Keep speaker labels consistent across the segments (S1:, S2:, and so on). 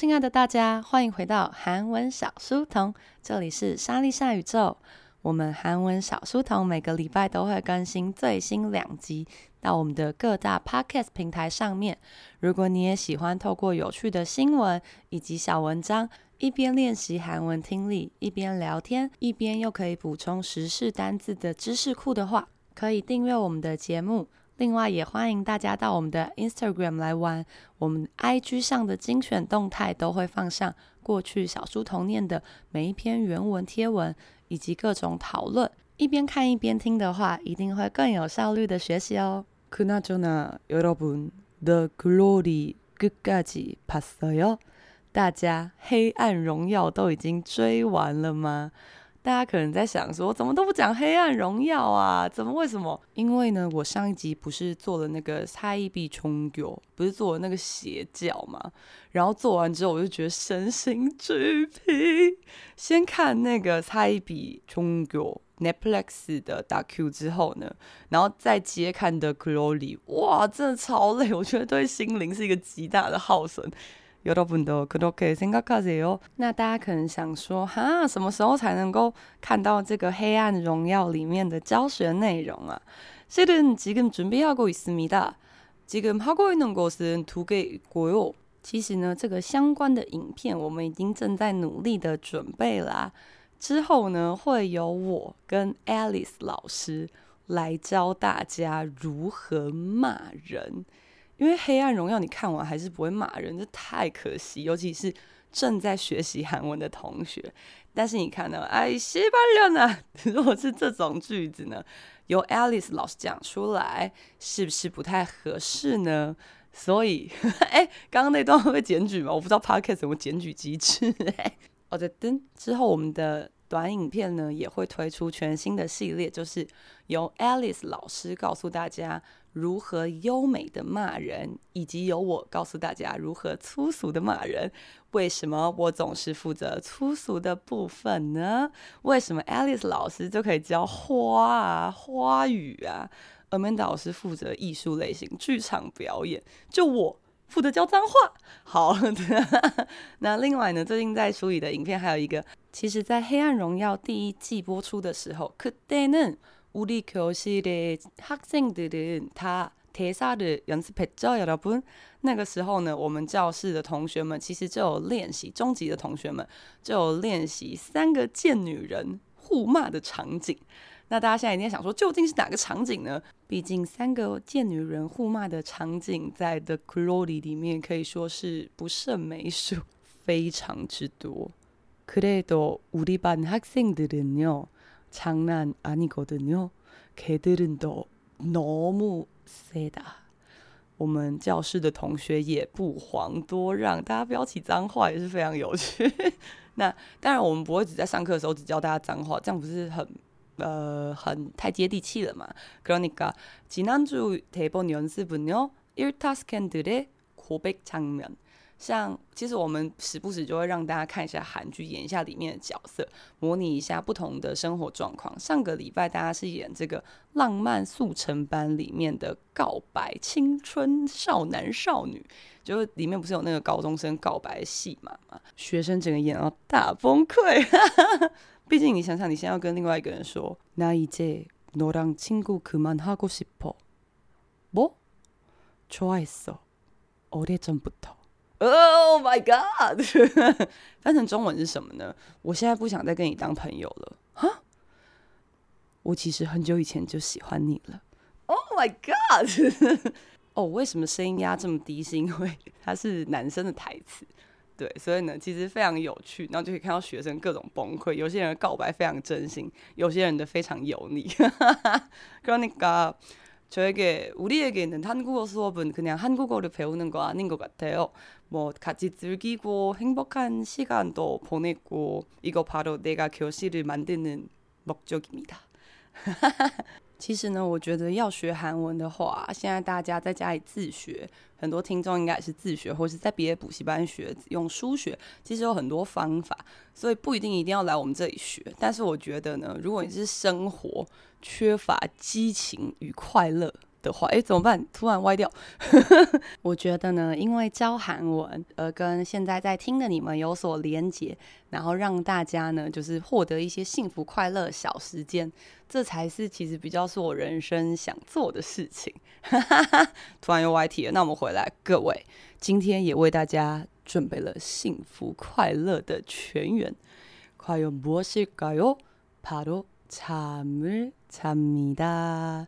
S1: 亲爱的大家，欢迎回到韩文小书童，这里是莎莉莎宇宙。我们韩文小书童每个礼拜都会更新最新两集到我们的各大 Podcast 平台上面。如果你也喜欢透过有趣的新闻以及小文章，一边练习韩文听力，一边聊天，一边又可以补充时事单字的知识库的话，可以订阅我们的节目。另外，也欢迎大家到我们的 Instagram 来玩，我们 IG 上的精选动态都会放上过去小书童念的每一篇原文贴文，以及各种讨论。一边看一边听的话，一定会更有效率的学习哦。그나저나여러분 The Glory 끝까지봤어요？大家《黑暗荣耀》都已经追完了吗？ 大家可能在想说，怎么都不讲《黑暗荣耀》啊？怎么？为什么？因为呢，我上一集不是做了那个猜一笔重九，不是做了那个邪教嘛？然后做完之后，我就觉得身心俱疲。先看那个猜一笔重九 Netflix 的大 Q 之后呢，然后再接看的 Glory，哇，真的超累，我觉得对心灵是一个极大的耗损。 여러분도그렇게생각하세요？那大家可能想说，哈，什么时候才能够看到这个《黑暗荣耀》里面的教学内容啊？실은지금준비하고있습니다。지금하고있는것은두개있고요。其实呢，这个相关的影片我们已经正在努力的准备啦。之后呢，会由我跟 Alice 老师来教大家如何骂人。 因为《黑暗荣耀》你看完还是不会骂人，这太可惜。尤其是正在学习韩文的同学。但是你看呢？哎，西班牙呢？如果是这种句子呢，由 Alice 老师讲出来，是不是不太合适呢？所以，哎，刚刚那段会不会检举吗？我不知道 Podcast 有没有检举机制。哎，哦，对，等之后我们的。短影片呢也会推出全新的系列，就是由 Alice 老师告诉大家如何优美的骂人，以及由我告诉大家如何粗俗的骂人。为什么我总是负责粗俗的部分呢？为什么 Alice 老师就可以教花啊、花语啊，Amanda 老师负责艺术类型、剧场表演，就我。负责教脏话，好。那另外呢，最近在处理的影片还有一个，其实，在《黑暗荣耀》第一季播出的时候，可得呢， 우리교실의학생들은다대사를연습했죠여러분那个时候呢，我们教室的同学们其实就有练习，中级的同学们就有练习三个贱女人互骂的场景。那大家现在一定想说，究竟是哪个场景呢？毕竟三个贱女人互骂的场景，在 The Glory 里面可以说是不胜枚数，非常之多。그래도우리반학생들은요 장난아니거든요걔들은또너무세다我们教室的同学也不遑多让，大家飙起脏话也是非常有趣。那当然，我们不会只在上课的时候只教大家脏话，这样不是很？呃，很太接地气了嘛。그러니까지난주대본연습은요일타스캔들의고백장면 像其实我们时不时就会让大家看一下韩剧，演一下里面的角色，模拟一下不同的生活状况。上个礼拜大家是演这个《浪漫速成班》里面的告白青春少男少女，就里面不是有那个高中生告白戏嘛？学生整个演到大崩溃。毕竟你想想，你现在要跟另外一个人说，나이제너랑친구그만하고싶어 뭐？ 좋아했어오래전부터 Oh my god！翻成中文是什么呢？我现在不想再跟你当朋友了。哈？我其实很久以前就喜欢你了。Oh my god！哦，为什么声音压这么低？是因为它是男生的台词。对，所以呢，其实非常有趣，然后就可以看到学生各种崩溃。有些人告白非常真心，有些人的非常油腻。그러니까 저에게 우리에게는한국어 수업은 그냥 한국어를 배우는 거 아닌 것 같아요 뭐 같이 즐기고 행복한 시간도보내고이거 바로 내가 교실을 만드는 목적입니다 其实呢，我觉得要学韩文的话，现在大家在家里自学，很多听众应该也是自学，或是在别的补习班学，用书学，其实有很多方法，所以不一定一定要来我们这里学。但是我觉得呢，如果你是生活缺乏激情与快乐的话，诶，怎么办？突然歪掉。我觉得呢，因为教韩文而跟现在在听的你们有所连结，然后让大家呢，就是获得一些幸福快乐小时间，这才是其实比较是我人生想做的事情。突然又歪题了，那我们回来，各位，今天也为大家准备了幸福快乐的泉源。快有무엇일까요바로잠을잡니다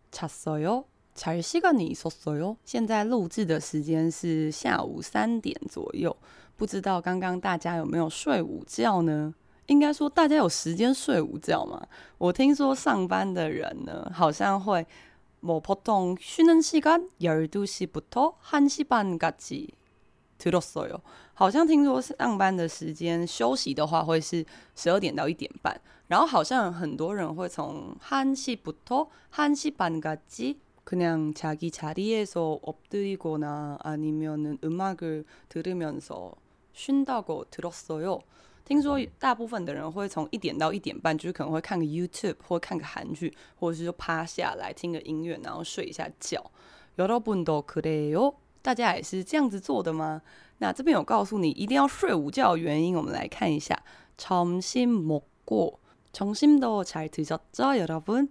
S1: 잤어요? 잘 시간이 있었어요? 现在录制的时间是下午三点左右，不知道刚刚大家有没有睡午觉呢？应该说大家有时间睡午觉吗？我听说上班的人呢，好像会뭐보통쉬는시간12시부터1시반까지 들었어요好像听说上班的时间休息的话会是十二点到一点半。然后好像很多人会从한시부터1시반까지그냥자기자리에서엎드리거나아니면은음악을들으면서쉰다고들었어요听说大部分的人会从一点到一点半，就是可能会看个 YouTube 或看个韩剧，或者是就趴下来听个音乐，然后睡一下觉。여러분도그래요？ 大家也是这样子做的吗？那这边有告诉你一定要睡午觉的原因，我们来看一下。점심먹고 점심도잘드셨죠여러분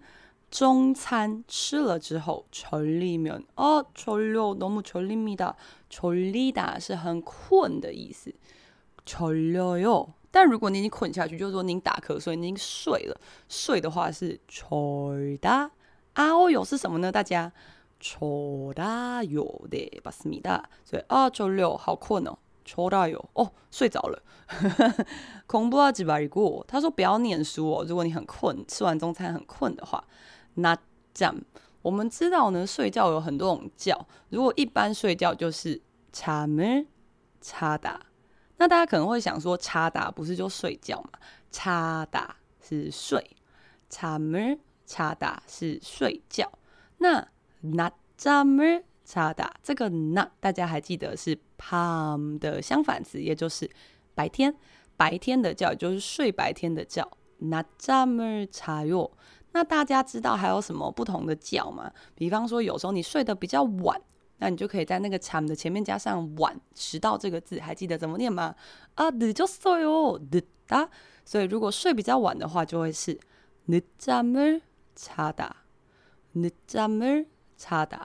S1: 中餐吃了之后，졸리면哦，졸려너무졸립니다 졸리다是很困的意思，졸려요。但如果你已经困下去，就是说您打瞌睡，您已经睡了。睡的话是졸다。啊哦哟是什么呢？大家 졸다요네맞습니다。所以啊，졸려好困哦。졸아요哦，睡着了。공부하지말고他说不要念书哦。如果你很困，吃完中餐很困的话，낮잠我们知道呢，睡觉有很多种觉。如果一般睡觉就是잠을자다。那大家可能会想说，자다不是就睡觉嘛？자다是睡，잠을자다是睡觉。那 낮잠을查打这个那大家还记得是 밤 的相反词，也就是白天，白天的觉也就是睡白天的觉。낮잠을자요。那大家知道还有什么不同的觉吗？比方说有时候你睡得比较晚，那你就可以在那个잠的前面加上晚迟到这个字，还记得怎么念吗？啊，늦었어요늦다。所以如果睡比较晚的话，就会是늦잠을자다늦잠을자 다。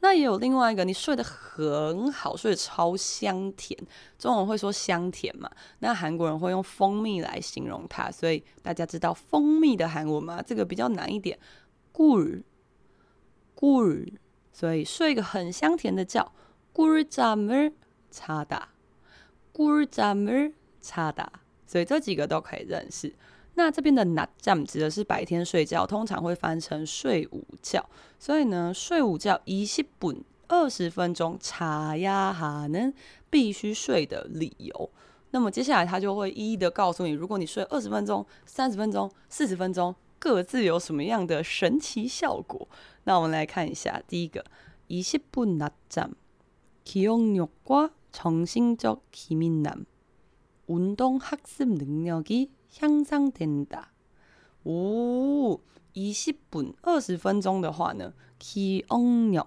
S1: 那也有另外一个，你睡得很好，睡得超香甜，中文会说香甜嘛？那韩国人会用蜂蜜来形容它，所以大家知道蜂蜜的韩文吗？这个比较难一点，꿀，꿀，所以睡一个很香甜的觉，꿀잠을자다，꿀잠을자다，所以这几个都可以认识。 那这边的낮잠指的是白天睡觉，通常会翻成睡午觉。所以呢，睡午觉20分二十分钟자야하는必须睡的理由。那么接下来他就会一一的告诉你，如果你睡二十分钟、三十分钟、四十分钟，各自有什么样的神奇效果。那我们来看一下，第一个20分낮잠기억력과정신적기민함운동학습능력이 향상된다。哦，二十分二十分钟的话呢，기억력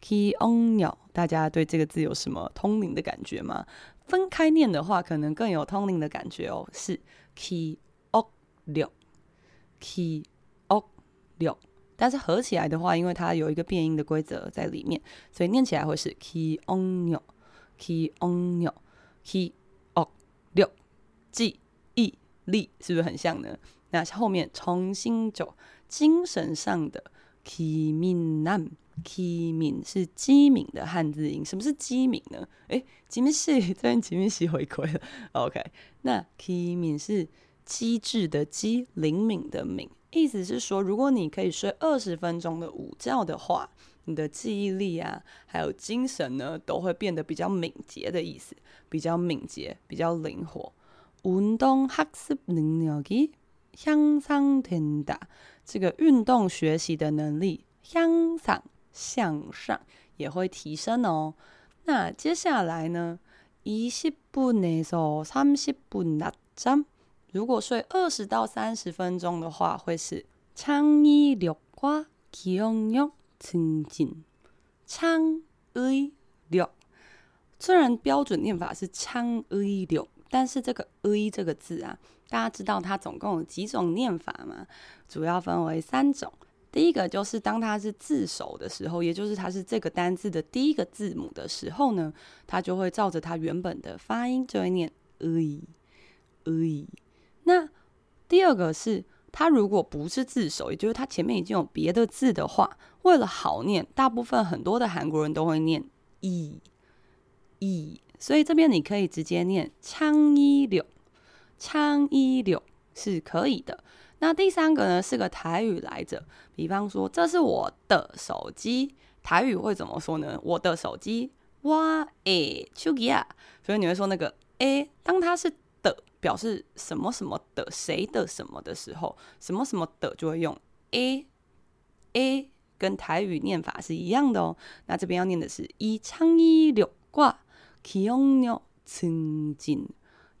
S1: 기억력大家对这个字有什么通灵的感觉吗？分开念的话，可能更有通灵的感觉哦。是기억 력， 기억 력， 但是合起来的话，因为它有一个变音的规则在里面，所以念起来会是기억 력， 기억 력， 기억 력， 记忆。 力是不是很像呢？那后面重新走，精神上的 ki min nam ki min 是机敏的汉字音。什么是机敏呢？哎、吉米西，这边吉米西回归了。OK，那 ki min 是机智的机，灵敏的敏，意思是说，如果你可以睡二十分钟的午觉的话，你的记忆力啊，还有精神呢，都会变得比较敏捷的意思，比较敏捷，比较灵活。 运动学习能力向上된다，这个运动学习的能力向上向上也会提升哦。那接下来呢，二十分에서三十分낮잠，如果睡二十到三十分钟的话，会是창의력과기억력증진。창의력，虽然标准念法是창의력。 但是这个 “e” 这个字啊，大家知道它总共有几种念法吗？主要分为三种。第一个就是当它是字首的时候，也就是它是这个单字的第一个字母的时候呢，它就会照着它原本的发音就会念 “e e”。那第二个是它如果不是字首，也就是它前面已经有别的字的话，为了好念，大部分很多的韩国人都会念一一。所以这边你可以直接念“昌一柳”，“昌一柳”是可以的。那第三个呢，是个台语来着，比方说“这是我的手机”，台语会怎么说呢？“我的手机”，哇诶，丘吉亚，所以你会说那个“诶”，当它是“的”，表示什么什么的，谁的什么的时候，什么什么的就会用“诶”，“诶”跟台语念法是一样的哦。那这边要念的是“一昌一柳挂”。기억력增进，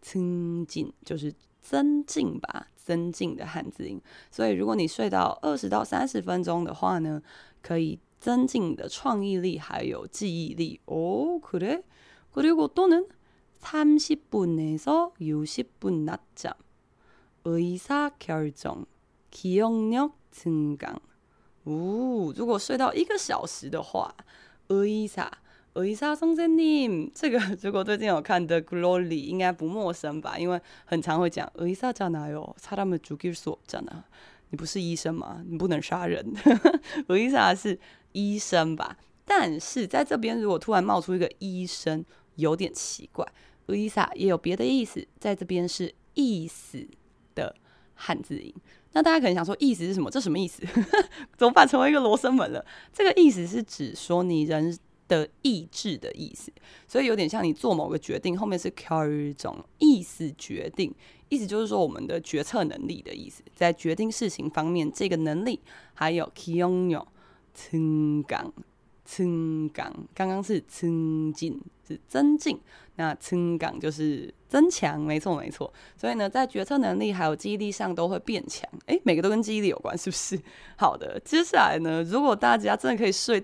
S1: 增进就是增进吧，增进的汉字音。所以如果你睡到二十到三十分钟的话呢，可以增进你的创意力还有记忆力。哦，그래그리고또는三十分에서六十分낮잠의사결정기억력증강。哦，如果睡到一个小时的话，의사。 의사선생님，这个如果最近有看的《Glory》应该不陌生吧？因为很常会讲의사잖아요사람을죽일수없잖아。你不是医生吗？你不能杀人。의사是医生吧？但是在这边如果突然冒出一个医生，有点奇怪。의사也有别的意思，在这边是意思的汉字音。那大家可能想说，意思是什么？这什么意思？怎么办？成为一个罗生门了。这个意思是指说你人。 的意志的意思。所以有点像你做某个决定后面是 k 种意思决定意思就是说我们的决策能力的意思在决定事情方面这个能力还有 kiono 增港增港刚刚是增进是增进那增港就是增强没错没错。所以呢在决策能力还有记忆力上都会变强。诶每个都跟记忆力有关是不是？好的接下来呢如果大家真的可以睡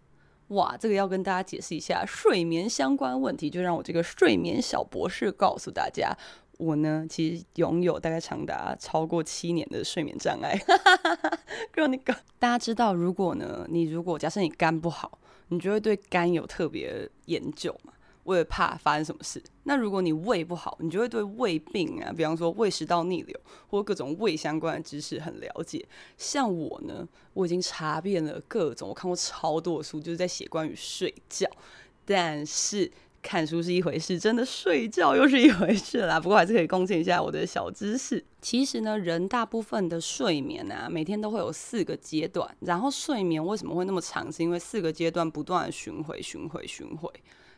S1: 哇，这个要跟大家解释一下睡眠相关问题，就让我这个睡眠小博士告诉大家，我呢其实拥有大概长达超过七年的睡眠障碍。哈哈哈哈大家知道，如果呢，你如果假设你肝不好，你就会对肝有特别研究嘛。我也怕发生什么事，那如果你胃不好，你就会对胃病啊，比方说胃食道逆流或各种胃相关的知识很了解。像我呢，我已经查遍了各种，我看过超多的书，就是在写关于睡觉。但是看书是一回事，真的睡觉又是一回事啦。不过还是可以贡献一下我的小知识。其实呢，人大部分的睡眠啊，每天都会有四个阶段。然后睡眠为什么会那么长？是因为四个阶段不断的巡回、巡回、巡回。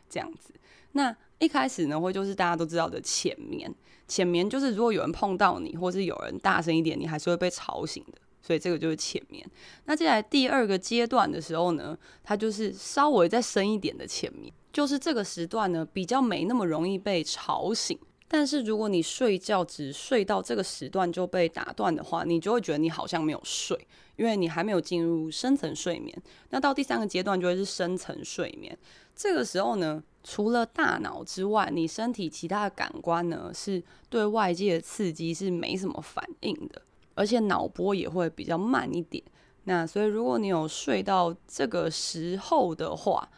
S1: 这样子，那一开始呢，会就是大家都知道的浅眠。浅眠就是如果有人碰到你，或是有人大声一点，你还是会被吵醒的。所以这个就是浅眠。那接下来第二个阶段的时候呢，它就是稍微再深一点的浅眠，就是这个时段呢比较没那么容易被吵醒。但是如果你睡觉只睡到这个时段就被打断的话，你就会觉得你好像没有睡，因为你还没有进入深层睡眠。那到第三个阶段就会是深层睡眠。这个时候呢，除了大脑之外，你身体其他的感官呢，是对外界的刺激是没什么反应的，而且脑波也会比较慢一点。那所以，如果你有睡到这个时候的话，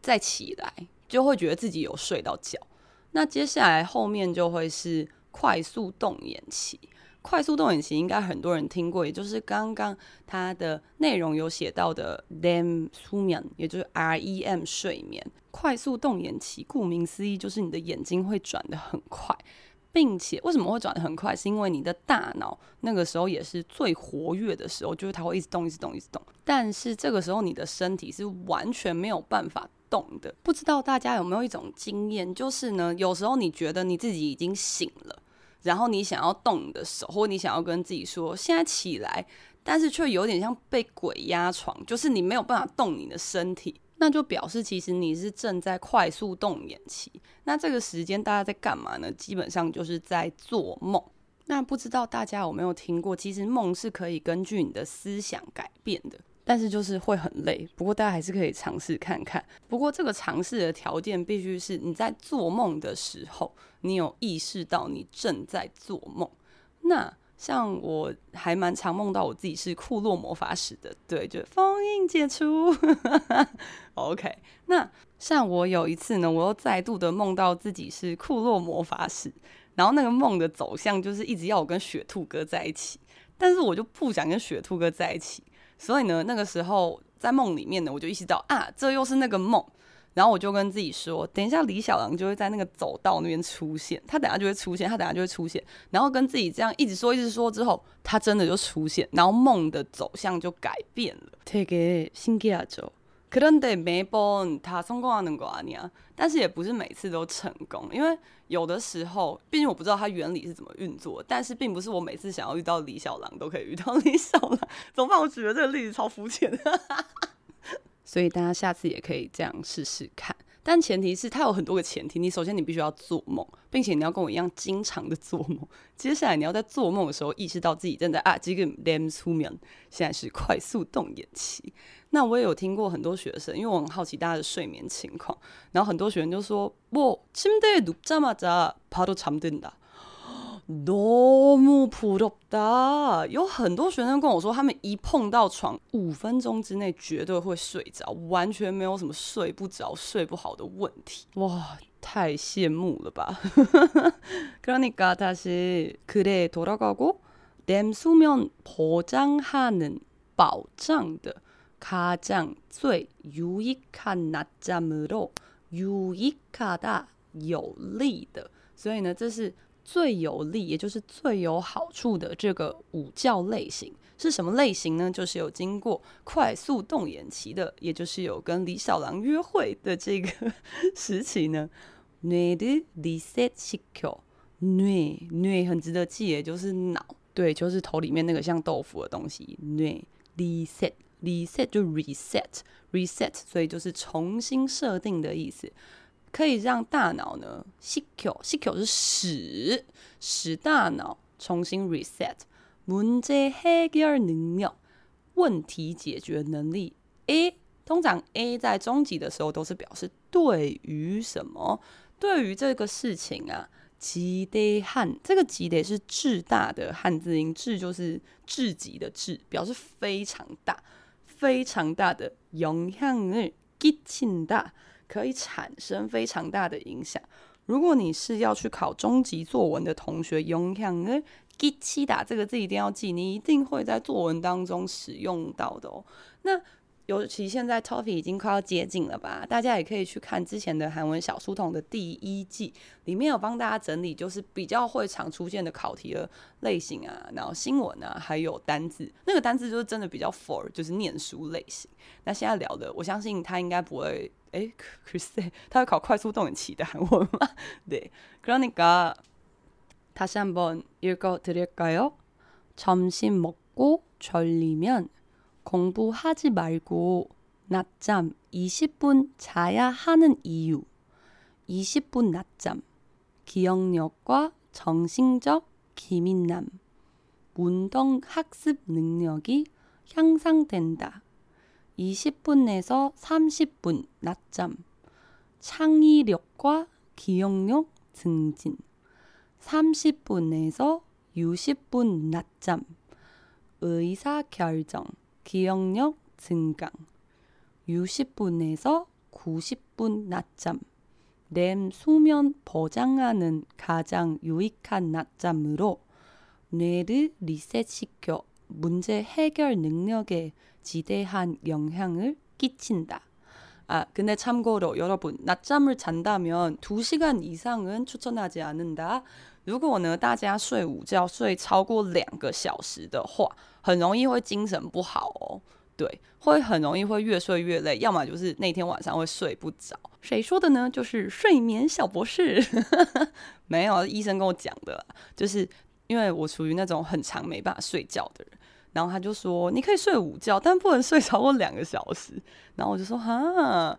S1: 再起来就会觉得自己有睡到觉。那接下来后面就会是快速动眼期。快速动眼期应该很多人听过，也就是刚刚它的内容有写到的 REM 睡眠，也就是 REM 睡眠。快速动眼期，顾名思义就是你的眼睛会转得很快，并且为什么会转得很快？是因为你的大脑那个时候也是最活跃的时候，就是它会一直动，一直动，一直动。但是这个时候你的身体是完全没有办法动的。不知道大家有没有一种经验，就是呢，有时候你觉得你自己已经醒了。然后你想要动你的时候，或你想要跟自己说现在起来，但是却有点像被鬼压床，就是你没有办法动你的身体，那就表示其实你是正在快速动眼期。那这个时间大家在干嘛呢？基本上就是在做梦。那不知道大家有没有听过，其实梦是可以根据你的思想改变的。但是就是会很累，不过大家还是可以尝试看看。不过这个尝试的条件必须是你在做梦的时候，你有意识到你正在做梦。那像我还蛮常梦到我自己是库洛魔法使的，对，就封印解除。OK，那像我有一次呢，我又再度的梦到自己是库洛魔法使，然后那个梦的走向就是一直要我跟雪兔哥在一起，但是我就不想跟雪兔哥在一起。所以呢，那个时候在梦里面呢，我就意识到啊，这又是那个梦。然后我就跟自己说，等一下李小狼就会在那个走道那边出现，他等下就会出现，他等下就会出现。然后跟自己这样一直说，一直说之后，他真的就出现，然后梦的走向就改变了。这个。죠可能得每本他성공하는거아니야，但是也不是每次都成功，因为有的时候，毕竟我不知道它原理是怎么运作，但是并不是我每次想要遇到李小狼都可以遇到李小狼。怎么办？我举的这个例子超肤浅的，所以大家下次也可以这样试试看。但前提是它有很多个前提，你首先你必须要做梦，并且你要跟我一样经常的做梦。接下来你要在做梦的时候意识到自己正在啊，这个 REM 睡眠现在是快速动眼期。 那我也有听过很多学生，因为我很好奇大家的睡眠情况，然后很多学生就说：我침대에눕자마자바로잠든다。너무부럽다。有很多学生跟我说，他们一碰到床，五分钟之内绝对会睡着，完全没有什么睡不着、睡不好的问题。哇，太羡慕了吧！그러니까다시그래돌아가고렘수면보장하는保障的 가장最유익한낮잠으로유익하다有利的，所以呢，这是。最有利，也就是最有好处的这个午觉类型是什么类型呢？就是有经过快速动眼期的，也就是有跟李小狼约会的这个时期呢。뇌를리셋시켜，뇌 뇌很值得记，也就是脑，对，就是头里面那个像豆腐的东西。뇌 reset reset 就 reset reset，所以就是重新设定的意思。可以让大脑呢，시켜，시켜是使，使大脑重新 reset。문제해결능력，问题解决能力。A 通常 A 在中级的时候都是表示对于什么，对于这个事情啊，极대한，这个极대是至大的汉字音，至就是至极的至，表示非常大， 非常大的영향을끼친다。可以产生非常大的影响。如果你是要去考中级作文的同学，用像呢“기치다”这个字一定要记，你一定会在作文当中使用到的哦。那 尤其现在 TOEFL 已经快要接近了吧？大家也可以去看之前的韩文小书童的第一季，里面有帮大家整理，就是比较会常出现的考题的类型啊，然后新闻啊，还有单字。那个单字就是真的比较 for，就是念书类型。那现在聊的，我相信他应该不会，诶，可是他会考快速动眼期的韩文吗？对，그러니까다시한번읽어드릴까요점심먹고졸리면 공부하지 말고 낮잠 20분 자야 하는 이유. 20분 낮잠. 기억력과 정신적 기민남. 운동 학습 능력이 향상된다. 20분에서 30분 낮잠. 창의력과 기억력 증진. 30분에서 60분 낮잠. 의사 결정. 기억력 증강 60분에서 90분 낮잠 렘 수면 보장하는 가장 유익한 낮잠으로 뇌를 리셋시켜 문제 해결 능력에 지대한 영향을 끼친다. 아, 근데 참고로 여러분, 낮잠을 잔다면 2시간 이상은 추천하지 않는다. 如果呢，大家睡午觉睡超过两个小时的话，很容易会精神不好哦。对，会很容易会越睡越累，要么就是那天晚上会睡不着。谁说的呢？就是睡眠小博士，没有，医生跟我讲的啦。就是因为我属于那种很长没办法睡觉的人，然后他就说你可以睡午觉，但不能睡超过两个小时。然后我就说哈，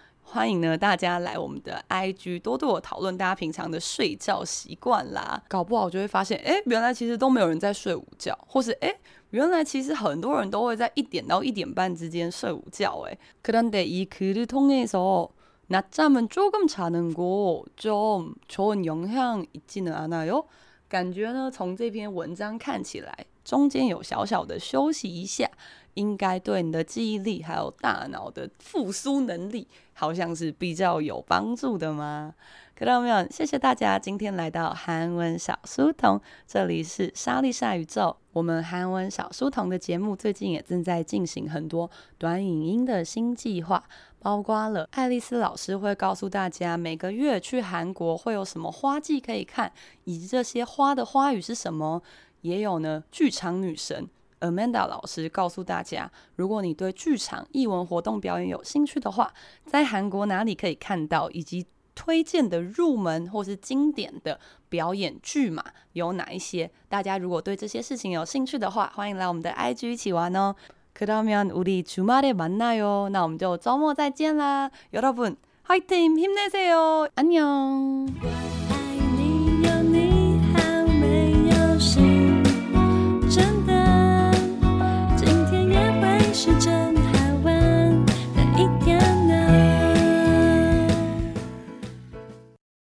S1: 欢迎呢，大家来我们的 IG 多多讨论大家平常的睡觉习惯啦。搞不好就会发现，哎，原来其实都没有人在睡午觉，或是哎，原来其实很多人都会在一点到一点半之间睡午觉。哎，그런데이글을통해서낮잠은조금자는거좀좋은영향있지는않아요？感觉呢，从这篇文章看起来。中间有小小的休息一下， 应该对你的记忆力还有大脑的复苏能力，好像是比较有帮助的吗？看到没有？谢谢大家今天来到韩文小书童，这里是莎莉莎宇宙。我们韩文小书童的节目最近也正在进行很多短影音的新计划，包括了爱丽丝老师会告诉大家每个月去韩国会有什么花季可以看，以及这些花的花语是什么。也有呢，剧场女神 Amanda 老师告诉大家，如果你对剧场艺文活动表演有兴趣的话，在韩国哪里可以看到，以及推荐的入门或是经典的表演剧码有哪一些？大家如果对这些事情有兴趣的话，欢迎来我们的 IG 一起玩哦。그러면우리주말에만나요。那我们就周末再见啦，여러분，화이팅힘내세요안녕